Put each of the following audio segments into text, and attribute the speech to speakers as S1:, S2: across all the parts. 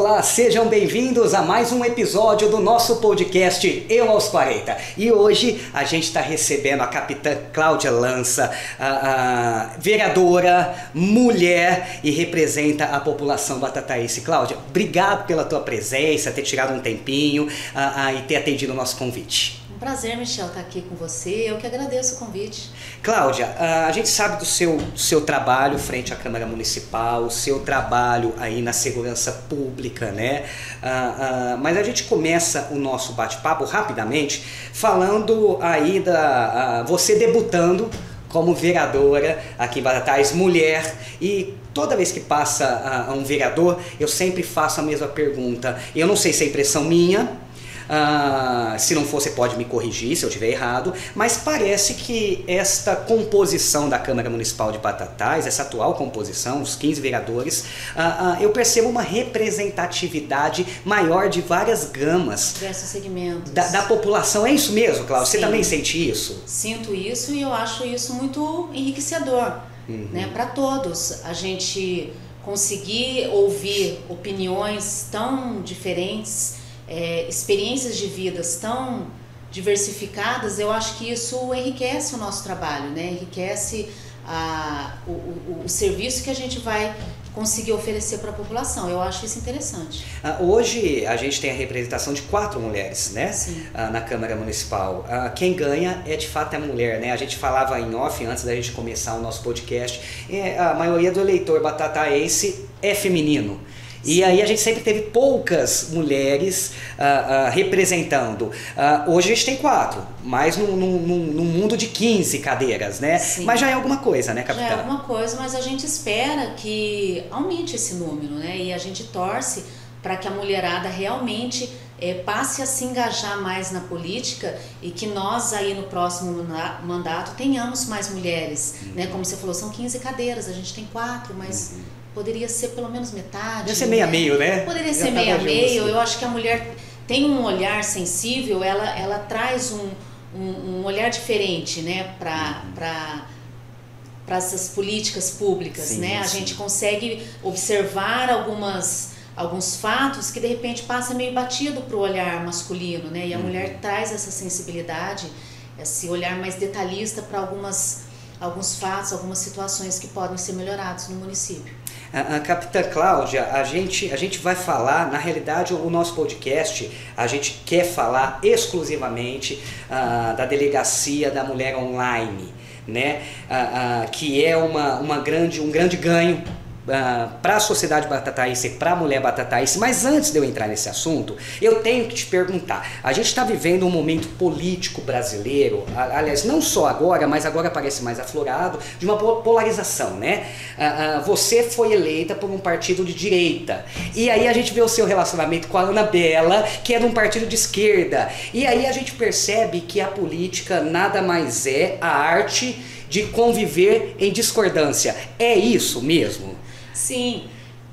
S1: Olá, sejam bem-vindos a mais um episódio do nosso podcast Eu aos 40. E hoje a gente está recebendo a capitã Cláudia Lança, a, a vereadora, mulher e representa a população batataense. Cláudia, obrigado pela tua presença, ter tirado um tempinho a, e ter atendido o nosso convite
S2: prazer, Michel, estar aqui com você. Eu que agradeço o convite.
S1: Cláudia, a gente sabe do seu, seu trabalho frente à Câmara Municipal, o seu trabalho aí na segurança pública, né? Mas a gente começa o nosso bate-papo rapidamente falando aí da você debutando como vereadora aqui em Batatais, mulher, e toda vez que passa uh, um vereador, eu sempre faço a mesma pergunta. Eu não sei se é impressão minha, Uh, se não for, você pode me corrigir se eu estiver errado, mas parece que esta composição da Câmara Municipal de Batatais, essa atual composição, os 15 vereadores, uh, uh, eu percebo uma representatividade maior de várias gamas.
S2: Diversos segmentos.
S1: Da, da população. É isso mesmo, Cláudio? Você também sente isso?
S2: Sinto isso e eu acho isso muito enriquecedor uhum. né, para todos. A gente conseguir ouvir opiniões tão diferentes é, experiências de vidas tão diversificadas, eu acho que isso enriquece o nosso trabalho, né? enriquece a, o, o, o serviço que a gente vai conseguir oferecer para a população. Eu acho isso interessante.
S1: Uh, hoje a gente tem a representação de quatro mulheres, né? Uh, na Câmara Municipal. Uh, quem ganha é de fato a mulher, né? A gente falava em off antes da gente começar o nosso podcast. a maioria do eleitor batataense é feminino. E aí a gente sempre teve poucas mulheres uh, uh, representando. Uh, hoje a gente tem quatro, mas num, num, num, mundo de 15 cadeiras, né?
S2: Sim.
S1: Mas já é alguma coisa, né, capitã?
S2: Já é alguma coisa, mas a gente espera que aumente esse número, né? E a gente torce para que a mulherada realmente é, passe a se engajar mais na política e que nós aí no próximo mandato tenhamos mais mulheres, uhum. né? Como você falou, são 15 cadeiras, a gente tem quatro, mas uhum poderia ser pelo menos metade.
S1: Poderia ser meia meio, né?
S2: Poderia ser meia meio. Eu acho que a mulher tem um olhar sensível, ela, ela traz um, um, um olhar diferente, né, para uhum. para essas políticas públicas, sim, né? A sim. gente consegue observar algumas alguns fatos que de repente passa meio batido para o olhar masculino, né? E a uhum. mulher traz essa sensibilidade, esse olhar mais detalhista para algumas alguns fatos, algumas situações que podem ser melhorados no município.
S1: A, a Capitã Cláudia, a gente, a gente vai falar, na realidade, o nosso podcast, a gente quer falar exclusivamente uh, da delegacia da mulher online, né? Uh, uh, que é uma, uma grande, um grande ganho uh, ah, para a sociedade batataense, para a mulher batataense. Mas antes de eu entrar nesse assunto, eu tenho que te perguntar: a gente está vivendo um momento político brasileiro, aliás, não só agora, mas agora parece mais aflorado, de uma polarização, né? Uh, uh, você foi eleita por um partido de direita. E aí a gente vê o seu relacionamento com a Ana Bela, que é de um partido de esquerda. E aí a gente percebe que a política nada mais é a arte de conviver em discordância. É isso mesmo?
S2: Sim.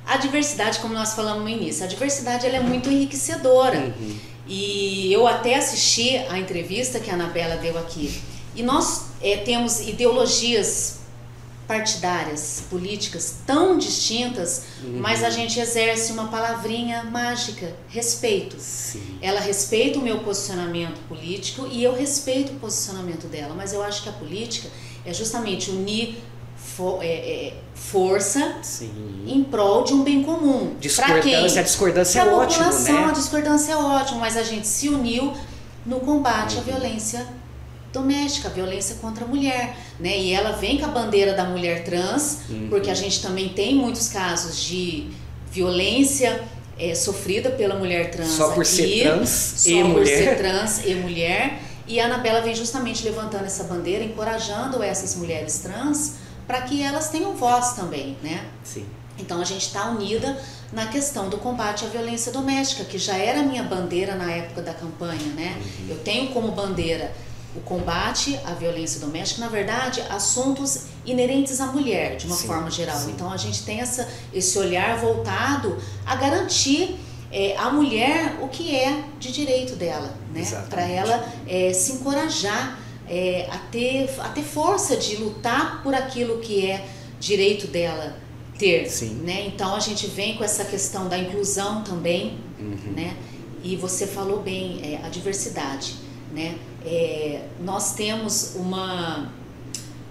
S2: A diversidade, como nós falamos no início, a diversidade ela é muito enriquecedora. Uhum. E eu até assisti a entrevista que a Anabela deu aqui. E nós é, temos ideologias partidárias, políticas tão distintas, uhum. mas a gente exerce uma palavrinha mágica, respeito. Sim. Ela respeita o meu posicionamento político e eu respeito o posicionamento dela, mas eu acho que a política é justamente unir for, é, é, força Sim. em prol de um bem comum.
S1: Discordância, a discordância
S2: pra
S1: é ótimo,
S2: né? A discordância é ótimo, mas a gente se uniu no combate uhum. à violência doméstica, violência contra a mulher, né? E ela vem com a bandeira da mulher trans, uhum. porque a gente também tem muitos casos de violência é, sofrida pela mulher trans
S1: só por
S2: aqui,
S1: ser trans
S2: só
S1: e
S2: por
S1: mulher.
S2: ser trans e mulher. E a Anabela vem justamente levantando essa bandeira, encorajando essas mulheres trans para que elas tenham voz também, né?
S1: Sim.
S2: Então a gente está unida na questão do combate à violência doméstica, que já era minha bandeira na época da campanha, né? Uhum. Eu tenho como bandeira o combate à violência doméstica, na verdade, assuntos inerentes à mulher, de uma sim, forma geral. Sim. Então a gente tem essa, esse olhar voltado a garantir é, à mulher o que é de direito dela, né? Para ela é, se encorajar é, a, ter, a ter força de lutar por aquilo que é direito dela. ter, Sim. né? Então a gente vem com essa questão da inclusão também, uhum. né? E você falou bem, é, a diversidade, né? É, nós temos uma,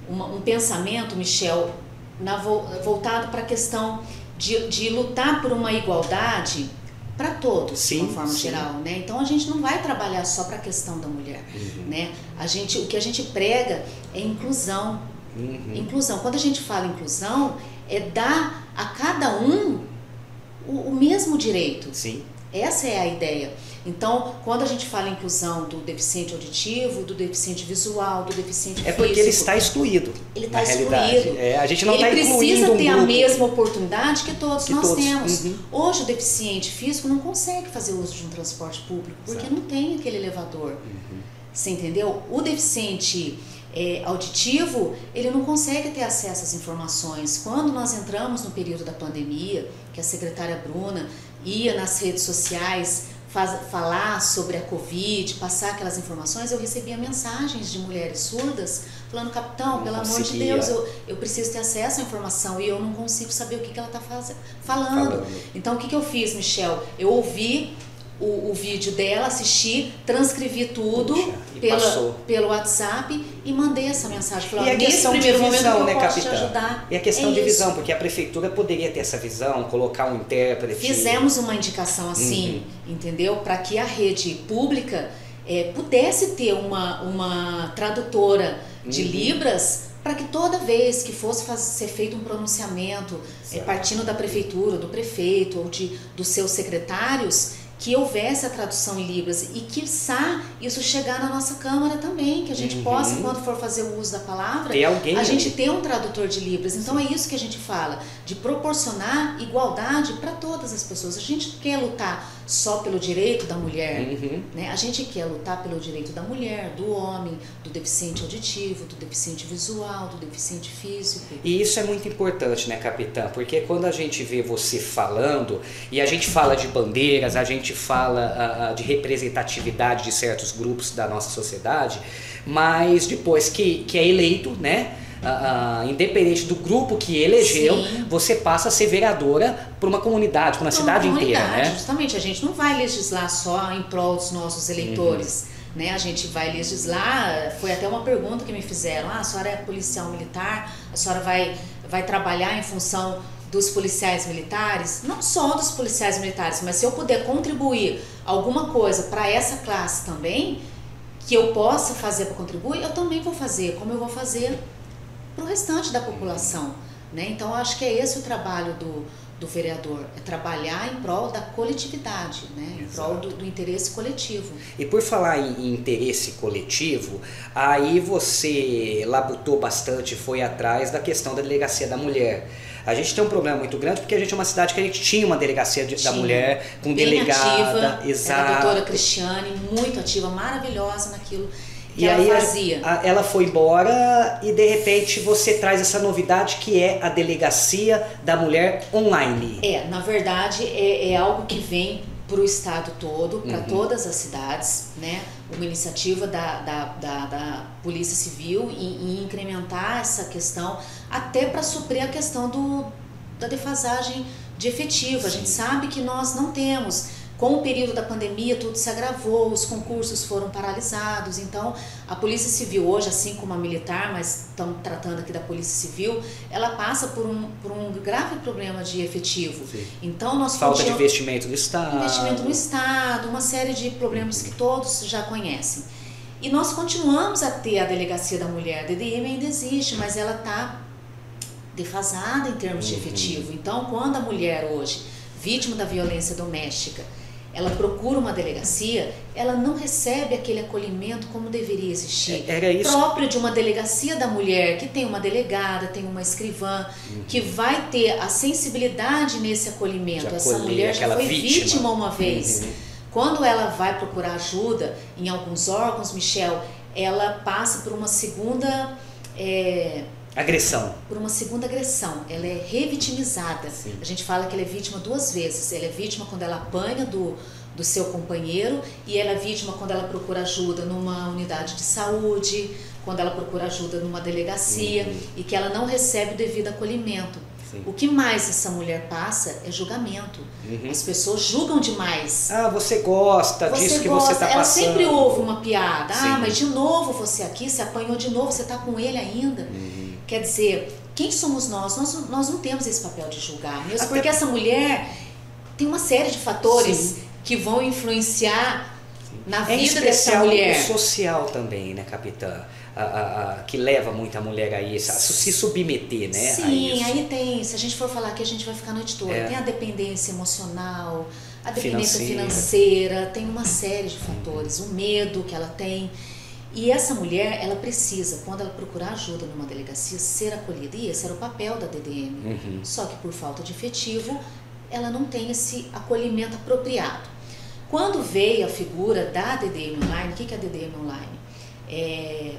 S2: uma, um pensamento, Michel, na, voltado para a questão de, de lutar por uma igualdade para todos, sim, de uma forma sim. geral, né? Então a gente não vai trabalhar só para a questão da mulher, uhum. né? A gente, o que a gente prega é inclusão. Uhum. Inclusão. Quando a gente fala inclusão, é dar a cada um o, o mesmo direito.
S1: Sim.
S2: Essa é a ideia. Então, quando a gente fala em inclusão do deficiente auditivo, do deficiente visual, do deficiente
S1: físico... É porque ele está excluído.
S2: Ele está excluído.
S1: É, a gente não
S2: ele
S1: está
S2: precisa
S1: um
S2: ter a mesma oportunidade que todos
S1: que
S2: nós
S1: todos.
S2: temos.
S1: Uhum.
S2: Hoje, o deficiente físico não consegue fazer uso de um transporte público, porque Exato. não tem aquele elevador. Uhum. Você entendeu? O deficiente é, auditivo, ele não consegue ter acesso às informações. Quando nós entramos no período da pandemia, que a secretária Bruna ia nas redes sociais faz, falar sobre a Covid, passar aquelas informações, eu recebia mensagens de mulheres surdas falando, capitão, não pelo conseguia. amor de Deus, eu, eu preciso ter acesso à informação e eu não consigo saber o que, que ela está falando. falando. Então, o que, que eu fiz, Michel? Eu ouvi o, o vídeo dela, assisti, transcrevi tudo Puxa, pela, pelo WhatsApp e mandei essa mensagem.
S1: Falei, e a questão de visão, né, capitão? E a questão é de visão, porque a prefeitura poderia ter essa visão, colocar um intérprete.
S2: Fizemos uma indicação assim, uhum. entendeu? Para que a rede pública é, pudesse ter uma, uma tradutora de uhum. Libras para que toda vez que fosse fazer, ser feito um pronunciamento, é, partindo da prefeitura, do prefeito ou de, dos seus secretários, que houvesse a tradução em Libras e que isso chegar na nossa Câmara também, que a gente uhum. possa, quando for fazer o uso da palavra,
S1: a
S2: gente ter um tradutor de Libras. Então Sim. é isso que a gente fala, de proporcionar igualdade para todas as pessoas. A gente quer lutar só pelo direito da mulher, uhum. né? a gente quer lutar pelo direito da mulher, do homem, do deficiente auditivo, do deficiente visual, do deficiente físico.
S1: E isso é muito importante, né, capitã? Porque quando a gente vê você falando, e a gente fala de bandeiras, a gente fala uh, de representatividade de certos grupos da nossa sociedade, mas depois que, que é eleito, né? Independente do grupo que elegeu, Sim. você passa a ser vereadora para uma comunidade, para uma, uma cidade inteira, né?
S2: Justamente, a gente não vai legislar só em prol dos nossos eleitores. Uhum. Né, a gente vai legislar, foi até uma pergunta que me fizeram, ah, a senhora é policial militar, a senhora vai, vai trabalhar em função dos policiais militares, não só dos policiais militares, mas se eu puder contribuir alguma coisa para essa classe também, que eu possa fazer para contribuir, eu também vou fazer, como eu vou fazer para o restante da população. Né? Então, acho que é esse o trabalho do, do vereador, é trabalhar em prol da coletividade, né? em prol do, do, interesse coletivo.
S1: E por falar em, interesse coletivo, aí você labutou bastante, foi atrás da questão da delegacia da mulher. A gente tem um problema muito grande porque a gente é uma cidade que a gente tinha uma delegacia de, tinha. da mulher com delegada,
S2: ativa,
S1: exato.
S2: Era a doutora Cristiane, muito ativa, maravilhosa naquilo que e ela aí fazia.
S1: A, ela foi embora e de repente você traz essa novidade que é a delegacia da mulher online.
S2: É, na verdade é, é algo que vem para o estado todo, para uhum. todas as cidades, né? Uma iniciativa da, da, da, da Polícia Civil em, em, incrementar essa questão, até para suprir a questão do, da defasagem de efetivo. Sim. A gente sabe que nós não temos com o período da pandemia, tudo se agravou, os concursos foram paralisados. Então, a Polícia Civil, hoje, assim como a militar, mas estamos tratando aqui da Polícia Civil, ela passa por um, por um grave problema de efetivo.
S1: Sim.
S2: Então, nós
S1: Falta de investimento no Estado.
S2: Investimento no Estado, uma série de problemas que todos já conhecem. E nós continuamos a ter a Delegacia da Mulher. A DDM ainda existe, mas ela está defasada em termos uhum. de efetivo. Então, quando a mulher hoje, vítima da violência doméstica, ela procura uma delegacia, ela não recebe aquele acolhimento como deveria existir.
S1: É, era isso.
S2: Próprio de uma delegacia da mulher, que tem uma delegada, tem uma escrivã, uhum. que vai ter a sensibilidade nesse acolhimento. Essa mulher já foi vítima, vítima uma vez. Uhum. Quando ela vai procurar ajuda em alguns órgãos, Michel, ela passa por uma segunda. É,
S1: Agressão.
S2: Por uma segunda agressão. Ela é revitimizada. Sim. A gente fala que ela é vítima duas vezes. Ela é vítima quando ela apanha do, do seu companheiro e ela é vítima quando ela procura ajuda numa unidade de saúde, quando ela procura ajuda numa delegacia uhum. e que ela não recebe o devido acolhimento. Sim. O que mais essa mulher passa é julgamento. Uhum. As pessoas julgam demais.
S1: Ah, você gosta você disso que você está passando. Ela
S2: sempre ouve uma piada. Ah, Sim. Ah, mas de novo você aqui, você apanhou de novo, você está com ele ainda. Uhum. Quer dizer, quem somos nós? nós? Nós não temos esse papel de julgar. Mesmo Até... porque essa mulher tem uma série de fatores Sim. que vão influenciar na é vida dessa mulher.
S1: social também, né, capitã? A, a, a, que leva muita mulher a isso, a se submeter, né?
S2: Sim, aí tem, se a gente for falar aqui, a gente vai ficar a noite toda. É. Tem a dependência emocional, a dependência financeira. financeira, tem uma série de fatores, o medo que ela tem. E essa mulher, ela precisa, quando ela procurar ajuda numa delegacia, ser acolhida. E esse era o papel da DDM. Uhum. Só que por falta de efetivo, ela não tem esse acolhimento apropriado. Quando veio a figura da DDM Online, o que é a DDM Online? É,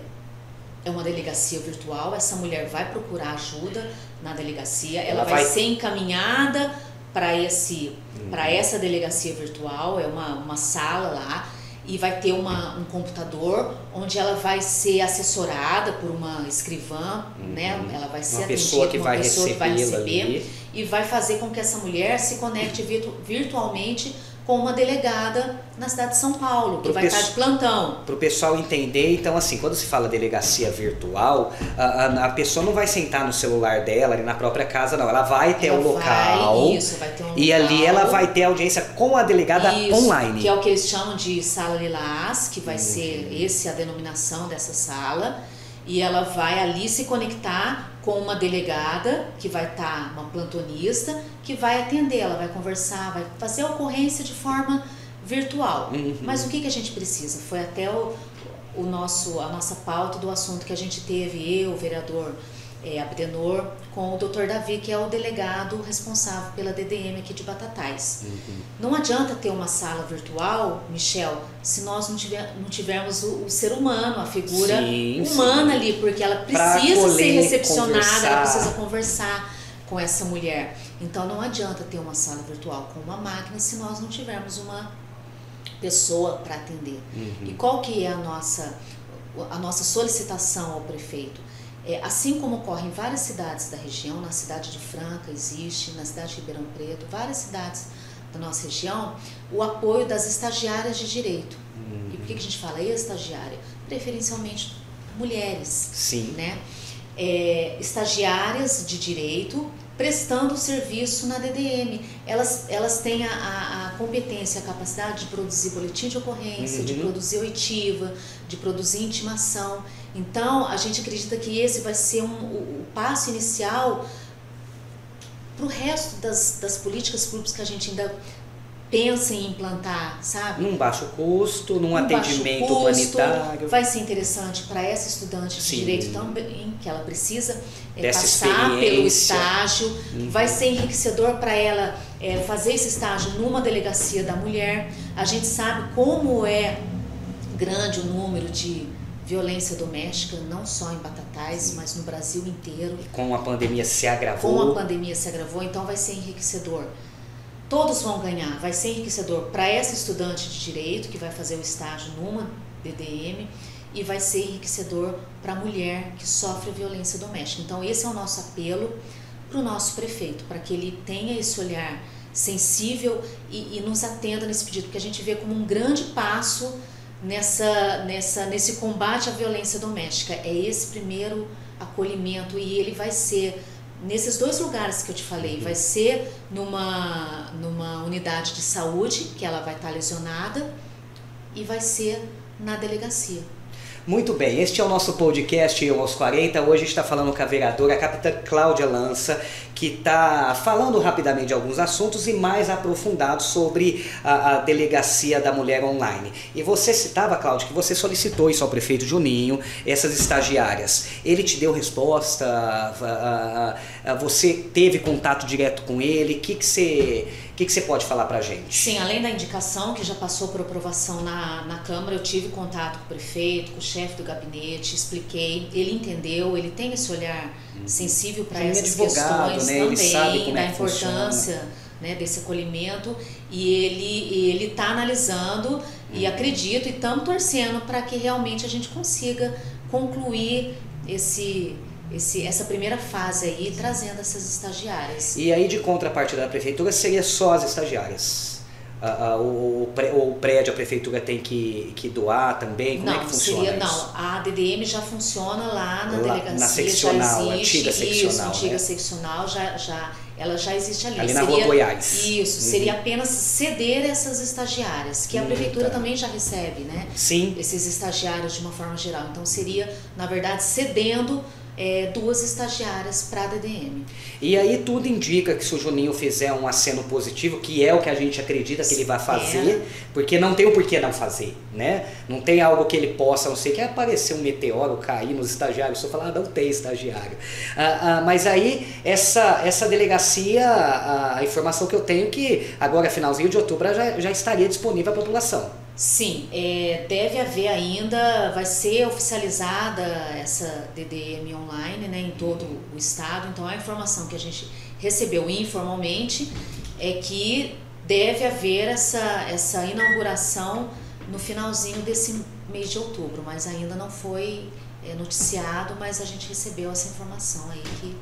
S2: é uma delegacia virtual, essa mulher vai procurar ajuda na delegacia, ela, ela vai, vai, ser encaminhada para esse uhum. para essa delegacia virtual, é uma, uma sala lá e vai ter uma, um computador onde ela vai ser assessorada por uma escrivã, uhum. né? Ela vai ser
S1: uma pessoa que
S2: uma
S1: vai
S2: pessoa
S1: que vai receber
S2: ali. e vai fazer com que essa mulher se conecte virtu virtualmente com uma delegada na cidade de São Paulo, que pro vai estar de plantão.
S1: Para o pessoal entender, então assim, quando se fala delegacia virtual, a, a, a, pessoa não vai sentar no celular dela ali na própria casa, não. Ela vai ter ela o local.
S2: Vai, isso, vai ter um
S1: E
S2: local,
S1: ali ela vai ter audiência com a delegada
S2: isso,
S1: online.
S2: Que é o que eles chamam de sala lilás, que vai uhum. ser esse a denominação dessa sala. E ela vai ali se conectar com uma delegada, que vai estar, tá, uma plantonista, que vai atender, ela vai conversar, vai fazer a ocorrência de forma virtual. Uhum. Mas o que, que a gente precisa? Foi até o, o nosso, a nossa pauta do assunto que a gente teve, eu, o vereador é, Abdenor, com o Dr. Davi, que é o delegado responsável pela DDM aqui de Batatais. Uhum. Não adianta ter uma sala virtual, Michel, se nós não, tiver, não tivermos o, o ser humano, a figura sim, humana sim. ali, porque ela precisa ser recepcionada, conversar. ela precisa conversar com essa mulher. Então não adianta ter uma sala virtual com uma máquina se nós não tivermos uma pessoa para atender. Uhum. E qual que é a nossa a nossa solicitação ao prefeito? É, assim como ocorre em várias cidades da região, na cidade de Franca existe, na cidade de Ribeirão Preto, várias cidades da nossa região, o apoio das estagiárias de direito. Uhum. E por que a gente fala estagiária? Preferencialmente mulheres.
S1: Sim.
S2: Né? É, estagiárias de direito prestando serviço na DDM. Elas, elas têm a, a, a competência, a capacidade de produzir boletim de ocorrência, uhum. de produzir oitiva, de produzir intimação. Então, a gente acredita que esse vai ser um, o, o passo inicial para o resto das, das políticas públicas que a gente ainda pensa em implantar, sabe?
S1: Num baixo custo, num, num atendimento custo, humanitário.
S2: Vai ser interessante para essa estudante de Sim. direito também, que ela precisa é, passar pelo estágio. Uhum. Vai ser enriquecedor para ela é, fazer esse estágio numa delegacia da mulher. A gente sabe como é grande o número de violência doméstica, não só em Batatais, mas no Brasil inteiro.
S1: Com a pandemia se agravou.
S2: Com a pandemia se agravou, então vai ser enriquecedor. Todos vão ganhar, vai ser enriquecedor para essa estudante de direito que vai fazer o estágio numa DDM e vai ser enriquecedor para a mulher que sofre violência doméstica. Então esse é o nosso apelo para o nosso prefeito, para que ele tenha esse olhar sensível e, e nos atenda nesse pedido, porque a gente vê como um grande passo nessa, nessa, nesse combate à violência doméstica. É esse primeiro acolhimento e ele vai ser nesses dois lugares que eu te falei. Vai ser numa, numa unidade de saúde, que ela vai estar lesionada, e vai ser na delegacia.
S1: Muito bem, este é o nosso podcast aos 40. Hoje está falando com a vereadora, a capitã Cláudia Lança, que está falando rapidamente de alguns assuntos e mais aprofundado sobre a, a, delegacia da mulher online. E você citava, Cláudia, que você solicitou isso ao prefeito Juninho, essas estagiárias. Ele te deu resposta? A, você teve contato direto com ele? O que, que você que, que você pode falar para a gente?
S2: Sim, além da indicação que já passou por aprovação na, na Câmara, eu tive contato com o prefeito, com o chefe do gabinete, expliquei, ele entendeu, ele tem esse olhar uhum. sensível para essas questões né? também, da é importância né, desse acolhimento, e ele ele está analisando e uhum. acredito e estamos torcendo para que realmente a gente consiga concluir esse esse, essa primeira fase aí, trazendo essas estagiárias.
S1: E aí, de contrapartida da prefeitura, seria só as estagiárias? Uh, uh, o, o, prédio, a prefeitura tem que, que doar também? Como
S2: não,
S1: é que funciona
S2: seria,
S1: isso?
S2: Não, a DDM já funciona lá na lá, delegacia,
S1: na seccional,
S2: já existe,
S1: antiga seccional,
S2: isso, antiga
S1: né?
S2: seccional, já, já, ela já existe ali.
S1: Ali
S2: seria,
S1: na rua Goiás.
S2: Isso, uhum. seria apenas ceder essas estagiárias, que a prefeitura tá. também já recebe, né?
S1: Sim.
S2: Esses estagiários de uma forma geral. Então seria, na verdade, cedendo é, duas estagiárias para a DDM.
S1: E aí tudo indica que se o Juninho fizer um aceno positivo, que é o que a gente acredita que ele vai fazer, porque não tem o porquê não fazer, né? Não tem algo que ele possa, não sei, que aparecer um meteoro, cair nos estagiários, só falar, ah, não tem estagiário. Ah, ah, mas aí, essa, essa delegacia, a, a informação que eu tenho é que agora, finalzinho de outubro, já, já estaria disponível à população.
S2: Sim, é, deve haver ainda, vai ser oficializada essa DDM online né, em todo o estado. Então a informação que a gente recebeu informalmente é que deve haver essa, essa inauguração no finalzinho desse mês de outubro, mas ainda não foi é, noticiado, mas a gente recebeu essa informação aí que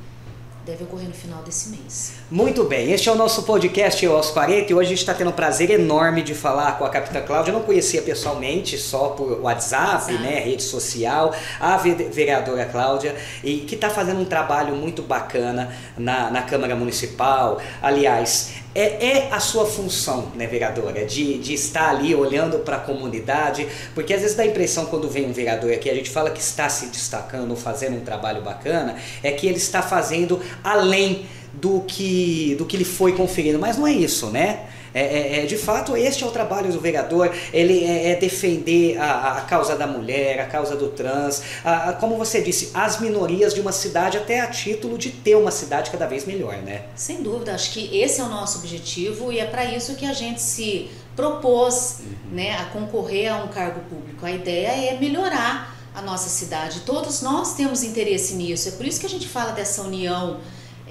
S2: deve ocorrer no final desse mês.
S1: Muito bem, este é o nosso podcast aos 40 e hoje a gente está tendo um prazer enorme de falar com a Capitã Cláudia. Eu não conhecia pessoalmente, só por WhatsApp, né, rede social, a vereadora Cláudia, e que está fazendo um trabalho muito bacana na, na Câmara Municipal. Aliás, é, é a sua função, né, vereadora, de, de estar ali olhando para a comunidade, porque às vezes dá a impressão quando vem um vereador aqui, a gente fala que está se destacando, fazendo um trabalho bacana, é que ele está fazendo além do que, do que lhe foi conferido, mas não é isso, né? É, é, é, de fato, este é o trabalho do vereador, ele é, é defender a, a, causa da mulher, a causa do trans, a, a, como você disse, as minorias de uma cidade, até a título de ter uma cidade cada vez melhor, né?
S2: Sem dúvida, acho que esse é o nosso objetivo e é para isso que a gente se propôs uhum. né, a concorrer a um cargo público. A ideia é melhorar a nossa cidade. Todos nós temos interesse nisso, é por isso que a gente fala dessa união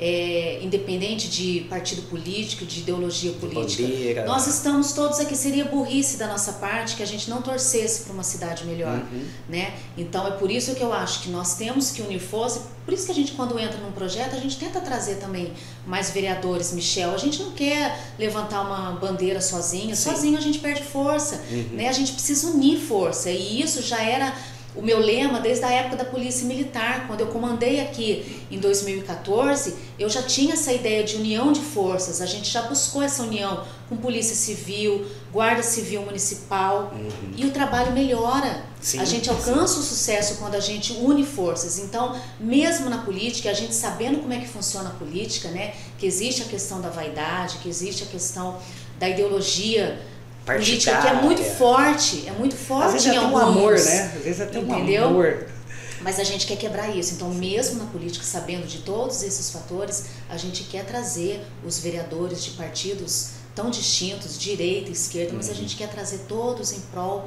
S2: é, independente de partido político, de ideologia política.
S1: Bandeira.
S2: Nós estamos todos aqui. Seria burrice da nossa parte que a gente não torcesse para uma cidade melhor, uhum. né? Então é por isso que eu acho que nós temos que unir forças. Por isso que a gente quando entra num projeto a gente tenta trazer também mais vereadores. Michel, a gente não quer levantar uma bandeira sozinha. Sim. Sozinho a gente perde força, uhum. né? A gente precisa unir força e isso já era o meu lema desde a época da Polícia Militar. Quando eu comandei aqui em 2014, eu já tinha essa ideia de união de forças. A gente já buscou essa união com Polícia Civil, Guarda Civil Municipal uhum. e o trabalho melhora. Sim, a gente alcança sim. o sucesso quando a gente une forças. Então, mesmo na política, a gente sabendo como é que funciona a política, né? Que existe a questão da vaidade, que existe a questão da ideologia política que é muito forte, é muito forte
S1: Às vezes
S2: em
S1: é
S2: alguns,
S1: um amor, né? Às vezes é até
S2: entendeu?
S1: um amor.
S2: Mas a gente quer quebrar isso. Então, mesmo na política, sabendo de todos esses fatores, a gente quer trazer os vereadores de partidos tão distintos, direita, esquerda, uhum. mas a uhum. gente quer trazer todos em prol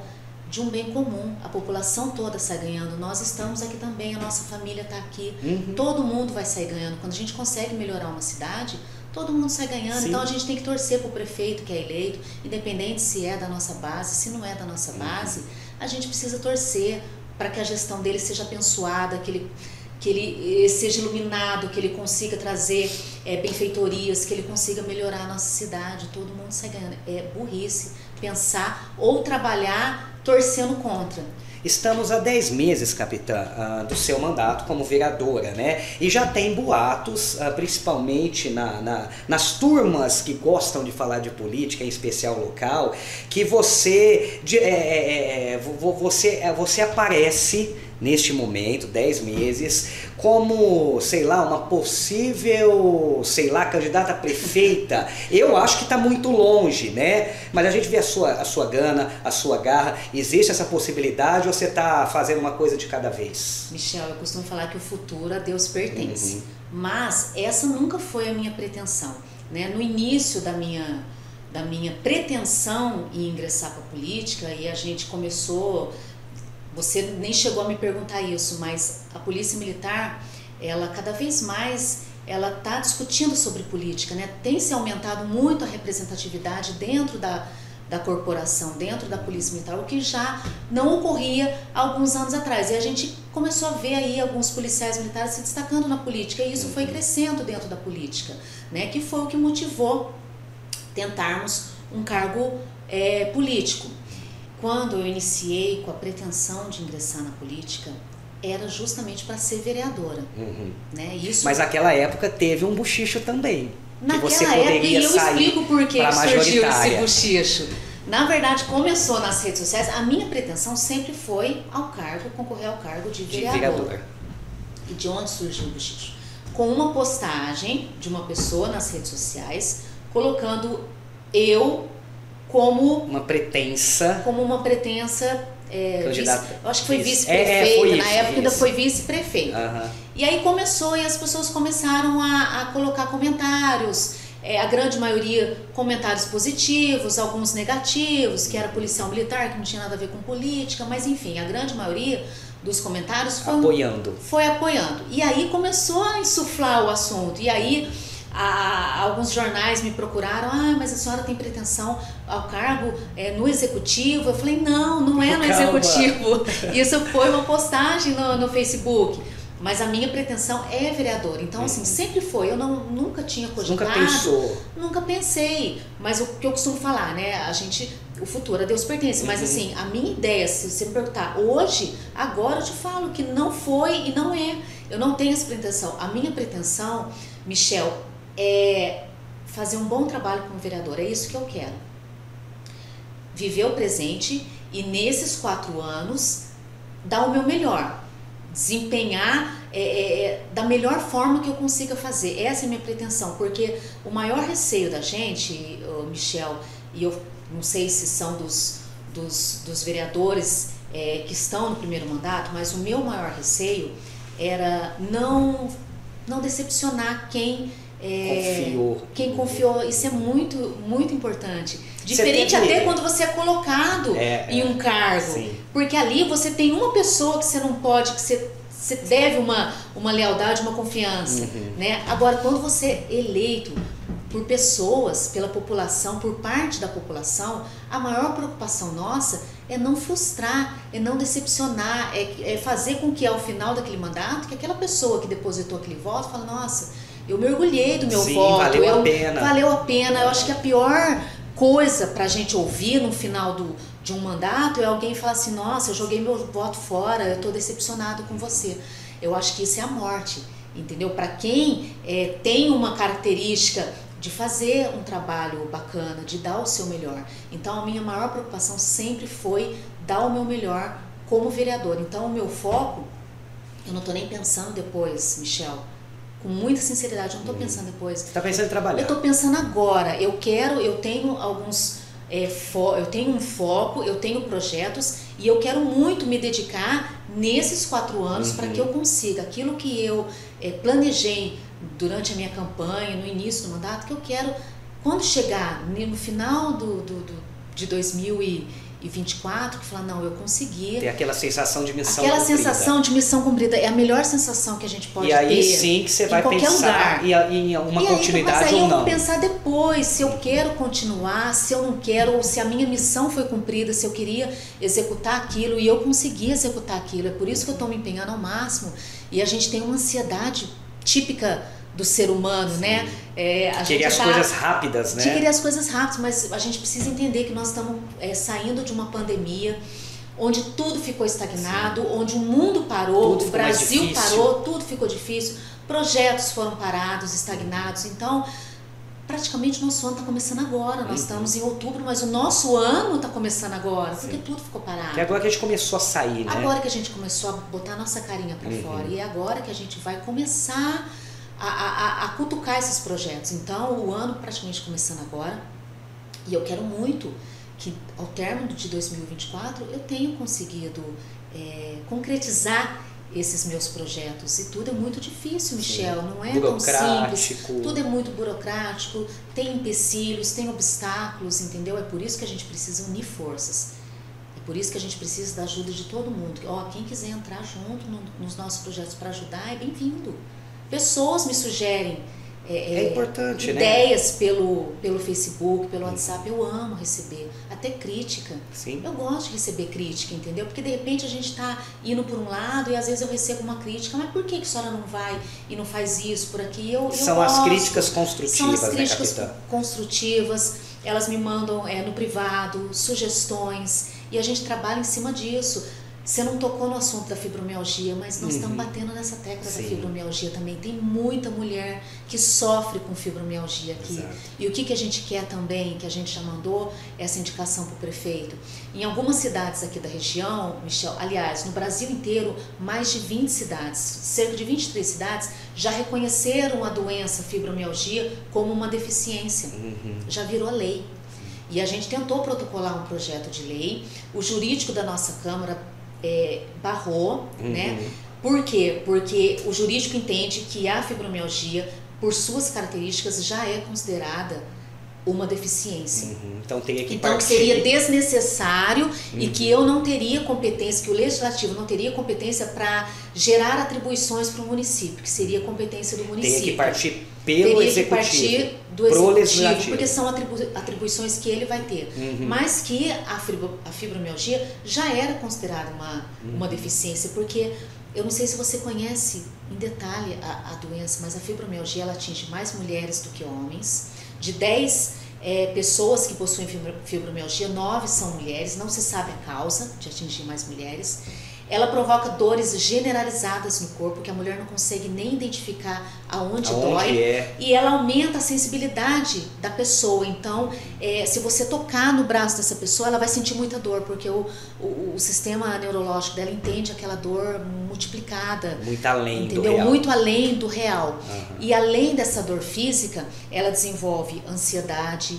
S2: de um bem comum. A população toda sai ganhando. Nós estamos aqui também, a nossa família está aqui. Uhum. Todo mundo vai sair ganhando. Quando a gente consegue melhorar uma cidade, todo mundo sai ganhando. Sim. Então a gente tem que torcer para o prefeito que é eleito, independente se é da nossa base, se não é da nossa uhum. base, a gente precisa torcer para que a gestão dele seja abençoada, que ele, que ele eh, seja iluminado, que ele consiga trazer é, benfeitorias, que ele consiga melhorar a nossa cidade. Todo mundo sai ganhando. É burrice pensar ou trabalhar torcendo contra.
S1: Estamos há 10 meses, capitã, uh, do seu mandato como vereadora, né? E já tem boatos, uh, principalmente na, na, nas turmas que gostam de falar de política, em especial local, que você, de, é, é, é você, é, você aparece neste momento, 10 meses, como, sei lá, uma possível, sei lá, candidata a prefeita. Eu acho que está muito longe, né? Mas a gente vê a sua, a sua gana, a sua garra. Existe essa possibilidade ou você está fazendo uma coisa de cada vez?
S2: Michel, eu costumo falar que o futuro a Deus pertence. Uhum. Mas essa nunca foi a minha pretensão. Né? No início da minha, da minha pretensão em ingressar para a política, e a gente começou você nem chegou a me perguntar isso, mas a polícia militar, ela cada vez mais ela está discutindo sobre política, né? Tem se aumentado muito a representatividade dentro da, da corporação dentro da Polícia Militar, o que já não ocorria há alguns anos atrás. E a gente começou a ver aí alguns policiais militares se destacando na política, e isso foi uhum. crescendo dentro da política, né? que foi o que motivou tentarmos um cargo é, político. Quando eu iniciei com a pretensão de ingressar na política, era justamente para ser vereadora. Uhum. Né? Isso...
S1: Mas naquela época teve um buchicho também.
S2: Naquela que você poderia época, e eu explico por que surgiu esse buchicho. Na verdade, começou nas redes sociais. A minha pretensão sempre foi ao cargo, concorrer ao cargo de vereador. De vereador. E de onde surgiu o buchicho? Com uma postagem de uma pessoa nas redes sociais, colocando eu como
S1: uma pretensa
S2: como uma pretensa é, vice, eu acho que foi vice-prefeita, é, é, na época ainda foi vice-prefeita. Uhum. E aí começou e as pessoas começaram a, a colocar comentários, é, a grande maioria comentários positivos, alguns negativos, que era policial militar, que não tinha nada a ver com política, mas enfim, a grande maioria dos comentários foi
S1: apoiando.
S2: Foi apoiando. E aí começou a insuflar o assunto. E aí a, alguns jornais me procuraram, ah, mas a senhora tem pretensão ao cargo é, no executivo? Eu falei, não, não é no Calma. executivo. Isso foi uma postagem no, no Facebook. Mas a minha pretensão é vereador. Então, assim, uhum. sempre foi. Eu não, nunca tinha cogitado.
S1: Nunca pensou.
S2: Nunca pensei. Mas o que eu costumo falar, né? A gente, o futuro a Deus pertence. Uhum. Mas, assim, a minha ideia, se você me perguntar hoje, agora eu te falo que não foi e não é. Eu não tenho essa pretensão. A minha pretensão, Michel, é fazer um bom trabalho como vereador. É isso que eu quero. Viver o presente e nesses quatro anos dar o meu melhor, desempenhar é, é, é, da melhor forma que eu consiga fazer. Essa é a minha pretensão, porque o maior receio da gente, Michel, e eu não sei se são dos, dos, dos vereadores é, que estão no primeiro mandato, mas o meu maior receio era não, não decepcionar quem
S1: é, confiou.
S2: Quem confiou, isso é muito, muito importante. Diferente até quando você é colocado é, em um é, cargo. Sim. Porque ali você tem uma pessoa que você não pode, que você, você deve uma, uma lealdade, uma confiança. Uhum. Né? Agora, quando você é eleito por pessoas, pela população, por parte da população, a maior preocupação nossa é não frustrar, é não decepcionar, é, é fazer com que ao final daquele mandato, que aquela pessoa que depositou aquele voto fale, nossa, eu me orgulhei do meu
S1: Sim,
S2: voto.
S1: Valeu
S2: eu,
S1: a pena.
S2: Valeu a pena. Eu acho que a pior coisa para a gente ouvir no final do, de um mandato é alguém falar assim: nossa, eu joguei meu voto fora, eu estou decepcionado com você. Eu acho que isso é a morte, entendeu? Para quem é, tem uma característica de fazer um trabalho bacana, de dar o seu melhor. Então, a minha maior preocupação sempre foi dar o meu melhor como vereador. Então, o meu foco, eu não estou nem pensando depois, Michel com muita sinceridade, eu não estou uhum. pensando depois. Você
S1: está pensando em trabalhar?
S2: Eu estou pensando agora. Eu quero, eu tenho alguns. É, eu tenho um foco, eu tenho projetos e eu quero muito me dedicar nesses quatro anos uhum. para que eu consiga aquilo que eu é, planejei durante a minha campanha, no início do mandato, que eu quero, quando chegar no final do, do, do de 2000 e e 24 que fala, não, eu consegui.
S1: Tem aquela sensação de missão
S2: aquela
S1: cumprida.
S2: Aquela sensação de missão cumprida é a melhor sensação que a gente pode ter.
S1: E aí ter sim que você vai pensar lugar. em uma e continuidade
S2: aí, mas aí
S1: ou não.
S2: eu vou pensar depois se eu quero continuar, se eu não quero, ou se a minha missão foi cumprida, se eu queria executar aquilo e eu consegui executar aquilo. É por isso que eu estou me empenhando ao máximo. E a gente tem uma ansiedade típica do ser humano, Sim. né?
S1: É, a querer as tá, coisas rápidas, né?
S2: De querer as coisas rápidas, mas a gente precisa entender que nós estamos é, saindo de uma pandemia onde tudo ficou estagnado, Sim. onde o mundo parou, tudo o Brasil parou, tudo ficou difícil, projetos foram parados, estagnados. Então, praticamente o nosso ano está começando agora. Nós uhum. estamos em outubro, mas o nosso ano está começando agora, Sim. porque tudo ficou parado.
S1: É agora que a gente começou a sair, né?
S2: Agora que a gente começou a botar nossa carinha para uhum. fora. E é agora que a gente vai começar a, a, a cutucar esses projetos. Então, o ano praticamente começando agora, e eu quero muito que ao término de 2024 eu tenha conseguido é, concretizar esses meus projetos. E tudo é muito difícil, Michel, Sim. não é tão simples. Tudo é muito burocrático, tem empecilhos, tem obstáculos, entendeu? É por isso que a gente precisa unir forças. É por isso que a gente precisa da ajuda de todo mundo. Ó, quem quiser entrar junto no, nos nossos projetos para ajudar é bem-vindo. Pessoas me sugerem
S1: é, é importante,
S2: ideias
S1: né?
S2: pelo, pelo Facebook, pelo WhatsApp. Eu amo receber, até crítica.
S1: Sim.
S2: Eu gosto de receber crítica, entendeu? Porque de repente a gente está indo por um lado e às vezes eu recebo uma crítica, mas por que, que a senhora não vai e não faz isso por aqui? Eu, eu
S1: São
S2: gosto.
S1: as críticas construtivas,
S2: São as críticas
S1: né,
S2: construtivas. Elas me mandam é, no privado sugestões e a gente trabalha em cima disso. Você não tocou no assunto da fibromialgia, mas nós
S1: Uhum.
S2: estamos batendo nessa tecla
S1: Sim.
S2: da fibromialgia também. Tem muita mulher que sofre com fibromialgia aqui.
S1: Exato.
S2: E o que, que a gente quer também, que a gente já mandou essa indicação para o prefeito. Em algumas cidades aqui da região, Michel, aliás, no Brasil inteiro, mais de 20 cidades, cerca de 23 cidades, já reconheceram a doença fibromialgia como uma deficiência
S1: Uhum.
S2: já virou lei. E a gente tentou protocolar um projeto de lei, o jurídico da nossa Câmara é, barrou,
S1: Uhum.
S2: né? Por quê? Porque o jurídico entende que a fibromialgia, por suas características, já é considerada uma deficiência.
S1: Uhum. Então teria que
S2: Então
S1: partir.
S2: seria desnecessário e
S1: Uhum.
S2: que eu não teria competência, que o legislativo não teria competência para gerar atribuições para o município, que seria competência do município
S1: Teria que partir pelo
S2: teria
S1: executivo.
S2: que partir do executivo, porque são atribu- atribuições que ele vai ter.
S1: Uhum.
S2: Mas que a, fibro- a fibromialgia já era considerada uma,
S1: Uhum.
S2: uma deficiência, porque eu não sei se você conhece em detalhe a, a doença, mas a fibromialgia ela atinge mais mulheres do que homens. De 10 eh, pessoas que possuem fibro- fibromialgia, 9 são mulheres, não se sabe a causa de atingir mais mulheres. Ela provoca dores generalizadas no corpo, que a mulher não consegue nem identificar aonde,
S1: Aonde
S2: dói
S1: é?
S2: e ela aumenta a sensibilidade da pessoa. Então, é, se você tocar no braço dessa pessoa, ela vai sentir muita dor, porque o, o, o sistema neurológico dela entende aquela dor multiplicada.
S1: Muito além do
S2: Entendeu?
S1: real.
S2: Muito além do real.
S1: Aham.
S2: E além dessa dor física, ela desenvolve ansiedade,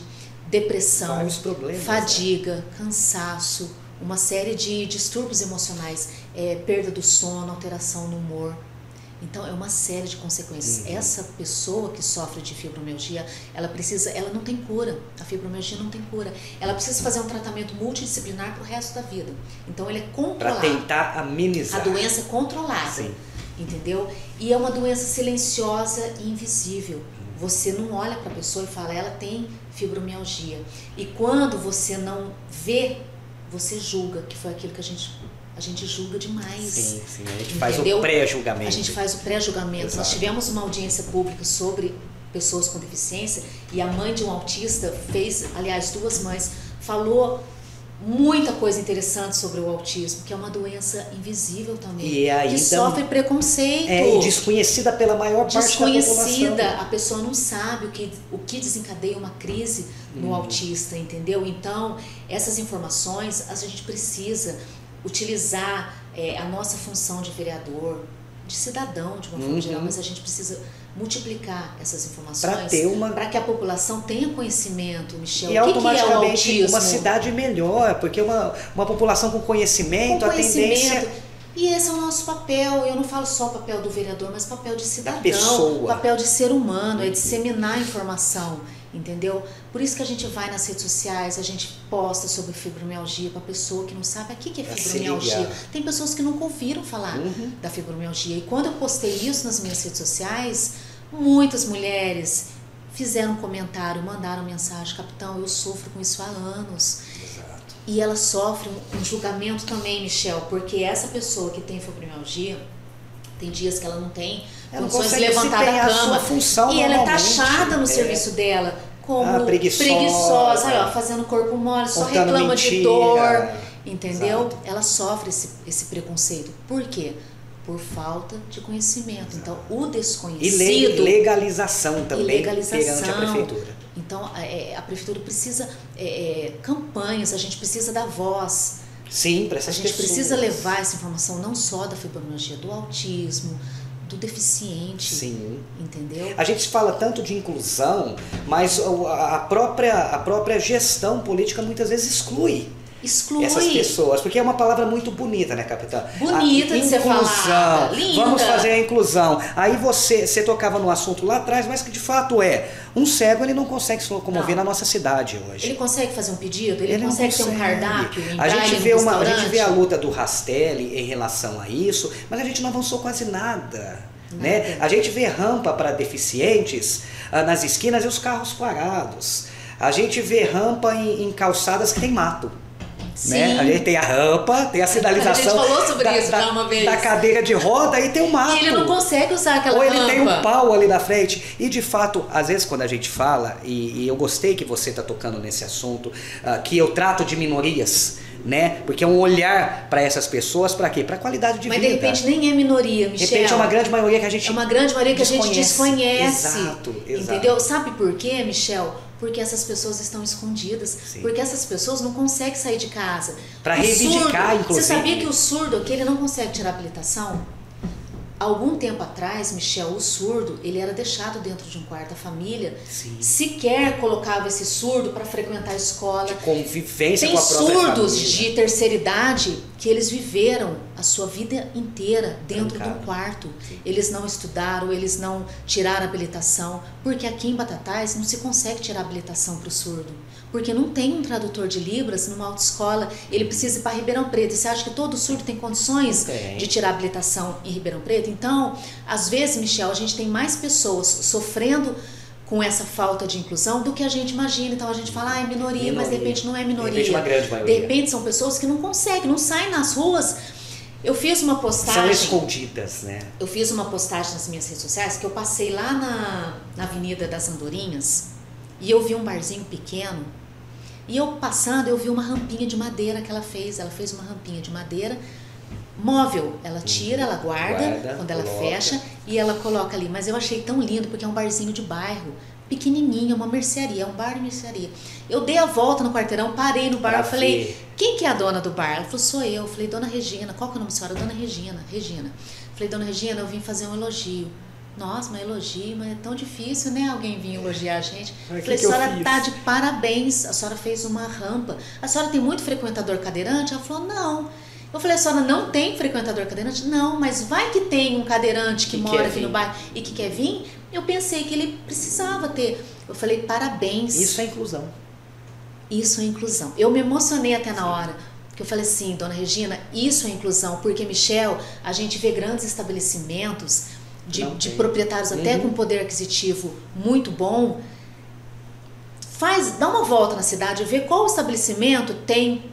S2: depressão,
S1: né?
S2: fadiga, cansaço, uma série de distúrbios emocionais, é, perda do sono, alteração no humor. Então é uma série de consequências.
S1: Uhum.
S2: Essa pessoa que sofre de fibromialgia, ela precisa, ela não tem cura. A fibromialgia não tem cura. Ela precisa fazer um tratamento multidisciplinar para o resto da vida. Então ele é
S1: Para
S2: controlado.
S1: tentar amenizar.
S2: A doença é controlada,
S1: Sim.
S2: entendeu? E é uma doença silenciosa e invisível. Você não olha para a pessoa e fala, ela tem fibromialgia. E quando você não vê, você julga, que foi aquilo que a gente a gente julga demais.
S1: Sim, sim. A gente faz
S2: Entendeu?
S1: o pré-julgamento.
S2: A gente faz o pré-julgamento. Nós tivemos uma audiência pública sobre pessoas com deficiência e a mãe de um autista fez, aliás, duas mães, falou muita coisa interessante sobre o autismo, que é uma doença invisível também,
S1: E ainda-
S2: que sofre preconceito.
S1: É, e desconhecida pela maior parte da
S2: Desconhecida,
S1: população.
S2: a pessoa não sabe o que, o que desencadeia uma crise no
S1: Uhum.
S2: autista, entendeu? Então, essas informações a gente precisa utilizar é, a nossa função de vereador, de cidadão, de uma forma
S1: Uhum.
S2: geral, mas a gente precisa multiplicar essas
S1: Para
S2: informações
S1: ter uma
S2: para que a população tenha conhecimento, Michel.
S1: E
S2: o que, que é o
S1: automaticamente uma cidade melhor, porque uma, uma população com conhecimento,
S2: com
S1: a tendência.
S2: conhecimento. E esse é o nosso papel. Eu não falo só o papel do vereador, mas o papel de cidadão,
S1: pessoa.
S2: o papel de ser humano, é
S1: Uhum.
S2: disseminar informação, entendeu? Por isso que a gente vai nas redes sociais, a gente posta sobre fibromialgia para a pessoa que não sabe o que é
S1: se
S2: fibromialgia. Tem pessoas que nunca ouviram falar
S1: Uhum.
S2: da fibromialgia. E quando eu postei isso nas minhas redes sociais, muitas mulheres fizeram um comentário, mandaram mensagem, capitão, eu sofro com isso há anos.
S1: Exato.
S2: E ela sofre um, julgamento também, Michel, porque essa pessoa que tem fibromialgia, tem dias que ela não tem
S1: Ela não
S2: condições de
S1: consegue
S2: levantar da cama.
S1: sua função
S2: E ela é taxada no
S1: É.
S2: serviço dela como
S1: Ah, preguiçosa.
S2: preguiçosa, aí, ó, fazendo corpo mole, só reclama de
S1: mentira.
S2: dor, entendeu?
S1: Exato.
S2: Ela sofre esse, esse preconceito. Por quê? Por falta de conhecimento. Então, o
S1: E
S2: desconhecido.
S1: le- legalização também
S2: legalização.
S1: perante a prefeitura.
S2: Então, é, a prefeitura precisa é, é, campanhas, a gente precisa dar voz.
S1: Sim, para
S2: A
S1: essas
S2: gente
S1: pessoas.
S2: precisa levar essa informação não só da fibromialgia, do autismo, do deficiente,
S1: Sim.
S2: entendeu?
S1: A gente fala tanto de inclusão, mas a a própria, a própria gestão política muitas vezes exclui
S2: Exclui.
S1: essas pessoas, porque é uma palavra muito bonita, né, capitã?
S2: Bonita
S1: A
S2: de ser falada, linda.
S1: Vamos fazer a inclusão. Aí você, você tocava no assunto lá atrás, mas que de fato é, um cego ele não consegue se locomover
S2: Não.
S1: na nossa cidade hoje.
S2: Ele consegue fazer um pedido? Ele,
S1: Ele não
S2: consegue, ter um
S1: consegue.
S2: cardápio?
S1: A gente,
S2: em um
S1: vê uma, a gente vê a luta do Rastelli em relação a isso, mas a gente não avançou quase nada. Né? A gente vê rampa para deficientes ah, nas esquinas e os carros parados. A gente vê rampa em, em calçadas que tem mato. Né? A gente tem a rampa, tem a sinalização.
S2: A gente falou sobre
S1: da,
S2: isso
S1: da,
S2: uma vez.
S1: Da cadeira de roda e tem o mato.
S2: E ele não consegue usar aquela
S1: Ou
S2: rampa.
S1: ele tem um pau ali na frente. E de fato, às vezes quando a gente fala, e, e eu gostei que você está tocando nesse assunto, uh, que eu trato de minorias. Né? Porque é um olhar para essas pessoas, para quê? Para qualidade de
S2: Mas
S1: vida.
S2: de repente nem é minoria, Michel.
S1: De repente é uma grande maioria que a gente
S2: É uma grande maioria que
S1: desconhece.
S2: a gente desconhece.
S1: Exato, exato.
S2: Entendeu? Sabe por quê, Michel? Porque essas pessoas estão escondidas.
S1: Sim.
S2: Porque essas pessoas não conseguem sair de casa.
S1: Pra
S2: O
S1: reivindicar,
S2: surdo,
S1: inclusive.
S2: Você sabia que o surdo aqui ele não consegue tirar habilitação? Algum tempo atrás, Michel, o surdo, ele era deixado dentro de um quarto. A família
S1: Sim.
S2: sequer colocava esse surdo para frequentar a escola.
S1: convivência
S2: Tem
S1: com a própria
S2: surdos
S1: família.
S2: de terceira idade que eles viveram a sua vida inteira dentro
S1: Trancado.
S2: do quarto.
S1: Sim.
S2: Eles não estudaram, eles não tiraram habilitação, porque aqui em Batatais não se consegue tirar habilitação para o surdo. Porque não tem um tradutor de Libras numa autoescola, ele precisa ir para Ribeirão Preto. Você acha que todo surdo tem condições de tirar habilitação em Ribeirão Preto? Então, às vezes, Michel, a gente tem mais pessoas sofrendo com essa falta de inclusão do que a gente imagina. Então a gente fala, ah, é minoria, mas de
S1: Minoria.
S2: repente não é minoria.
S1: De repente uma grande maioria.
S2: De repente são pessoas que não conseguem, não saem nas ruas. Eu fiz uma
S1: São
S2: postagem.
S1: escondidas, né?
S2: Eu fiz uma postagem nas minhas redes sociais que eu passei lá na, na Avenida das Andorinhas e eu vi um barzinho pequeno. E eu passando, eu vi uma rampinha de madeira que ela fez. Ela fez uma rampinha de madeira móvel. Ela tira, ela guarda,
S1: Guarda,
S2: quando ela
S1: coloca.
S2: fecha e ela coloca ali. Mas eu achei tão lindo porque é um barzinho de bairro, pequenininho, uma mercearia, é um bar de mercearia. Eu dei a volta no quarteirão, parei no bar,
S1: Pra
S2: eu falei,
S1: ver.
S2: quem que é a dona do bar? Ela falou, sou eu. Eu falei, dona Regina, qual que é o nome da senhora? Dona Regina, Regina. Falei, dona Regina, eu vim fazer um elogio. Nossa, mas elogio, mas é tão difícil, né? Alguém vir elogiar a gente.
S1: Mas
S2: Falei,
S1: que
S2: a senhora tá de parabéns. A senhora fez uma rampa. A senhora tem muito frequentador cadeirante? Ela falou, não. Eu falei, a senhora não tem frequentador cadeirante? Não, mas vai que tem um cadeirante que,
S1: Que
S2: mora aqui
S1: vir.
S2: no bairro e que quer vir. Eu pensei que ele precisava ter. Eu falei, parabéns.
S1: Isso é inclusão.
S2: Isso é inclusão. Eu me emocionei até na hora. Porque eu falei assim, dona Regina, isso é inclusão. Porque, Michel, a gente vê grandes estabelecimentos de, de proprietários até
S1: Uhum.
S2: com poder aquisitivo muito bom. Faz, dá uma volta na cidade, vê qual estabelecimento tem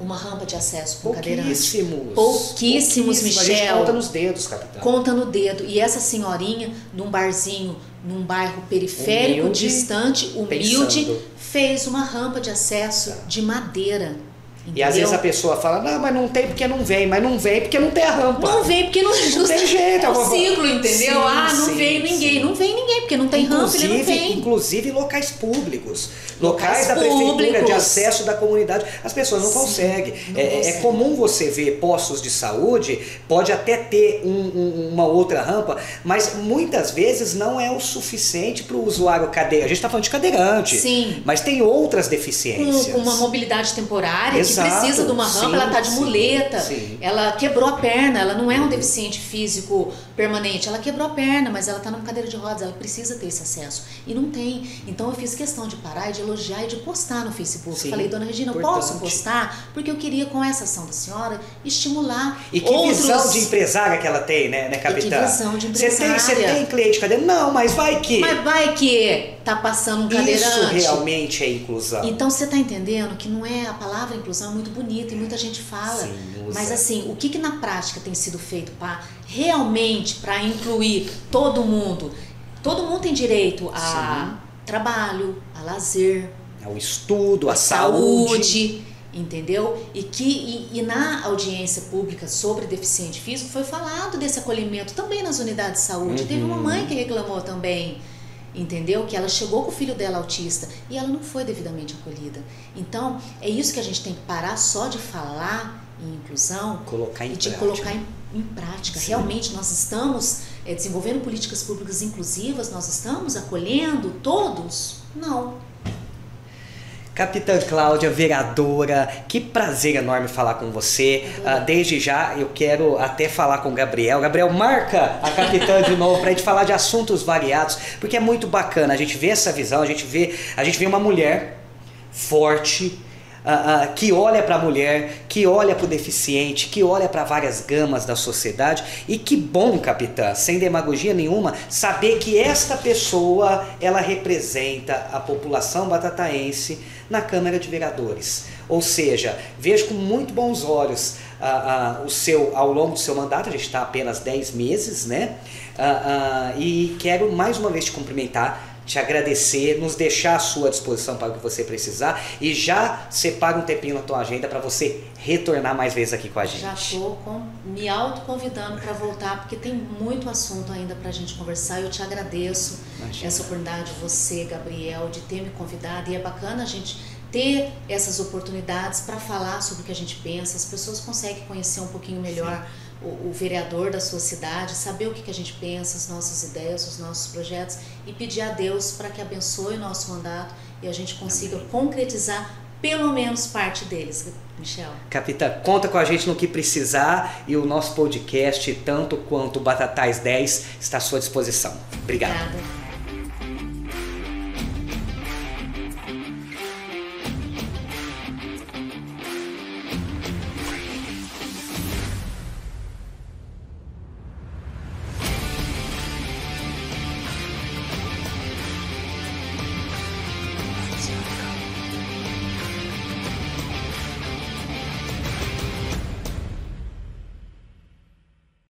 S2: uma rampa de acesso com.
S1: Pouquíssimos.
S2: Pouquíssimos,
S1: A gente
S2: Michel.
S1: conta nos dedos, capitão.
S2: Conta no dedo. E essa senhorinha, num barzinho, num bairro periférico,
S1: Humilde,
S2: distante, humilde,
S1: pensando.
S2: fez uma rampa de acesso de madeira.
S1: E às vezes a
S2: entendeu?
S1: pessoa fala, não, mas não tem porque não vem, mas não vem porque não tem a rampa.
S2: Não vem porque não,
S1: Não tem jeito,
S2: É
S1: vou-
S2: ciclo, entendeu?
S1: Sim,
S2: ah, não
S1: sim,
S2: veio ninguém.
S1: sim.
S2: Não vem ninguém, porque não tem rampa, ele não
S1: inclusive,
S2: vem.
S1: inclusive locais públicos,
S2: Locais
S1: locais, da prefeitura
S2: públicos.
S1: de acesso da comunidade, as pessoas não conseguem.
S2: não
S1: é, é
S2: conseguem.
S1: comum você ver postos de saúde, pode até ter um- um- uma outra rampa, mas muitas vezes não é o suficiente para o usuário cadeira. A gente está falando de cadeirante,
S2: Sim.
S1: mas tem outras
S2: Com,
S1: deficiências.
S2: com uma mobilidade temporária
S1: Exato,
S2: que precisa de uma rampa,
S1: sim,
S2: ela tá de
S1: sim,
S2: muleta,
S1: sim.
S2: ela quebrou a perna, ela não é um deficiente físico permanente, ela quebrou a perna, mas ela tá numa cadeira de rodas, ela precisa ter esse acesso. E não tem. Então eu fiz questão de parar e de elogiar e de postar no Facebook. Falei, dona Regina, eu
S1: importante.
S2: posso postar? Porque eu queria, com essa ação da senhora, estimular
S1: E que
S2: outros...
S1: visão de empresária que ela tem, né, né capitã?
S2: visão de
S1: Você tem, você
S2: empresária.
S1: tem cliente cadeira? Não, mas vai que.
S2: Mas vai que tá passando um cadeirante.
S1: Isso realmente é inclusão.
S2: Então você está entendendo que não é a palavra inclusão é muito bonita e muita gente fala.
S1: Sim,
S2: mas assim, o que, que na prática tem sido feito para realmente para incluir todo mundo? Todo mundo tem direito a trabalho, a lazer,
S1: É o estudo, a,
S2: a
S1: saúde.
S2: saúde, entendeu? E que e, e na audiência pública sobre deficiente físico foi falado desse acolhimento também nas unidades de saúde. Teve uma
S1: Uhum.
S2: mãe que reclamou também, entendeu? Que ela chegou com o filho dela autista e ela não foi devidamente acolhida. Então, é isso que a gente tem que parar só de falar em inclusão
S1: Colocar em
S2: e de
S1: prática.
S2: colocar em, em prática.
S1: Sim.
S2: Realmente nós estamos é, desenvolvendo políticas públicas inclusivas, nós estamos acolhendo todos? Não.
S1: Capitã Cláudia, vereadora, que prazer enorme falar com você. Ah, desde já eu quero até falar com o Gabriel. Gabriel, marca a capitã de novo para a gente falar de assuntos variados, porque é muito bacana. A gente vê essa visão, a gente vê, a gente vê uma mulher forte, que olha para a mulher, que olha para o deficiente, que olha para várias gamas da sociedade. E que bom, capitã, sem demagogia nenhuma, saber que esta pessoa ela representa a população batataense na Câmara de Vereadores. Ou seja, vejo com muito bons olhos uh, uh, o seu, ao longo do seu mandato, a gente está apenas 10 meses, né? Uh, e quero mais uma vez te cumprimentar te agradecer, nos deixar à sua disposição para o que você precisar e já separa um tempinho na tua agenda para você retornar mais vezes aqui com a gente.
S2: Já estou me autoconvidando para voltar porque tem muito assunto ainda para a gente conversar. Eu te agradeço Imagina. essa oportunidade de você, Gabriel, de ter me convidado e é bacana a gente ter essas oportunidades para falar sobre o que a gente pensa. As pessoas conseguem conhecer um pouquinho melhor. Sim o, o, vereador da sua cidade, saber o que, que a gente pensa, as nossas ideias, os nossos projetos e pedir a Deus para que abençoe o nosso mandato e a gente consiga Amém. concretizar pelo menos parte deles. Michel.
S1: Capitã, conta com a gente no que precisar e o nosso podcast, tanto quanto o Batatais 10, está à sua disposição. Obrigado. Obrigada.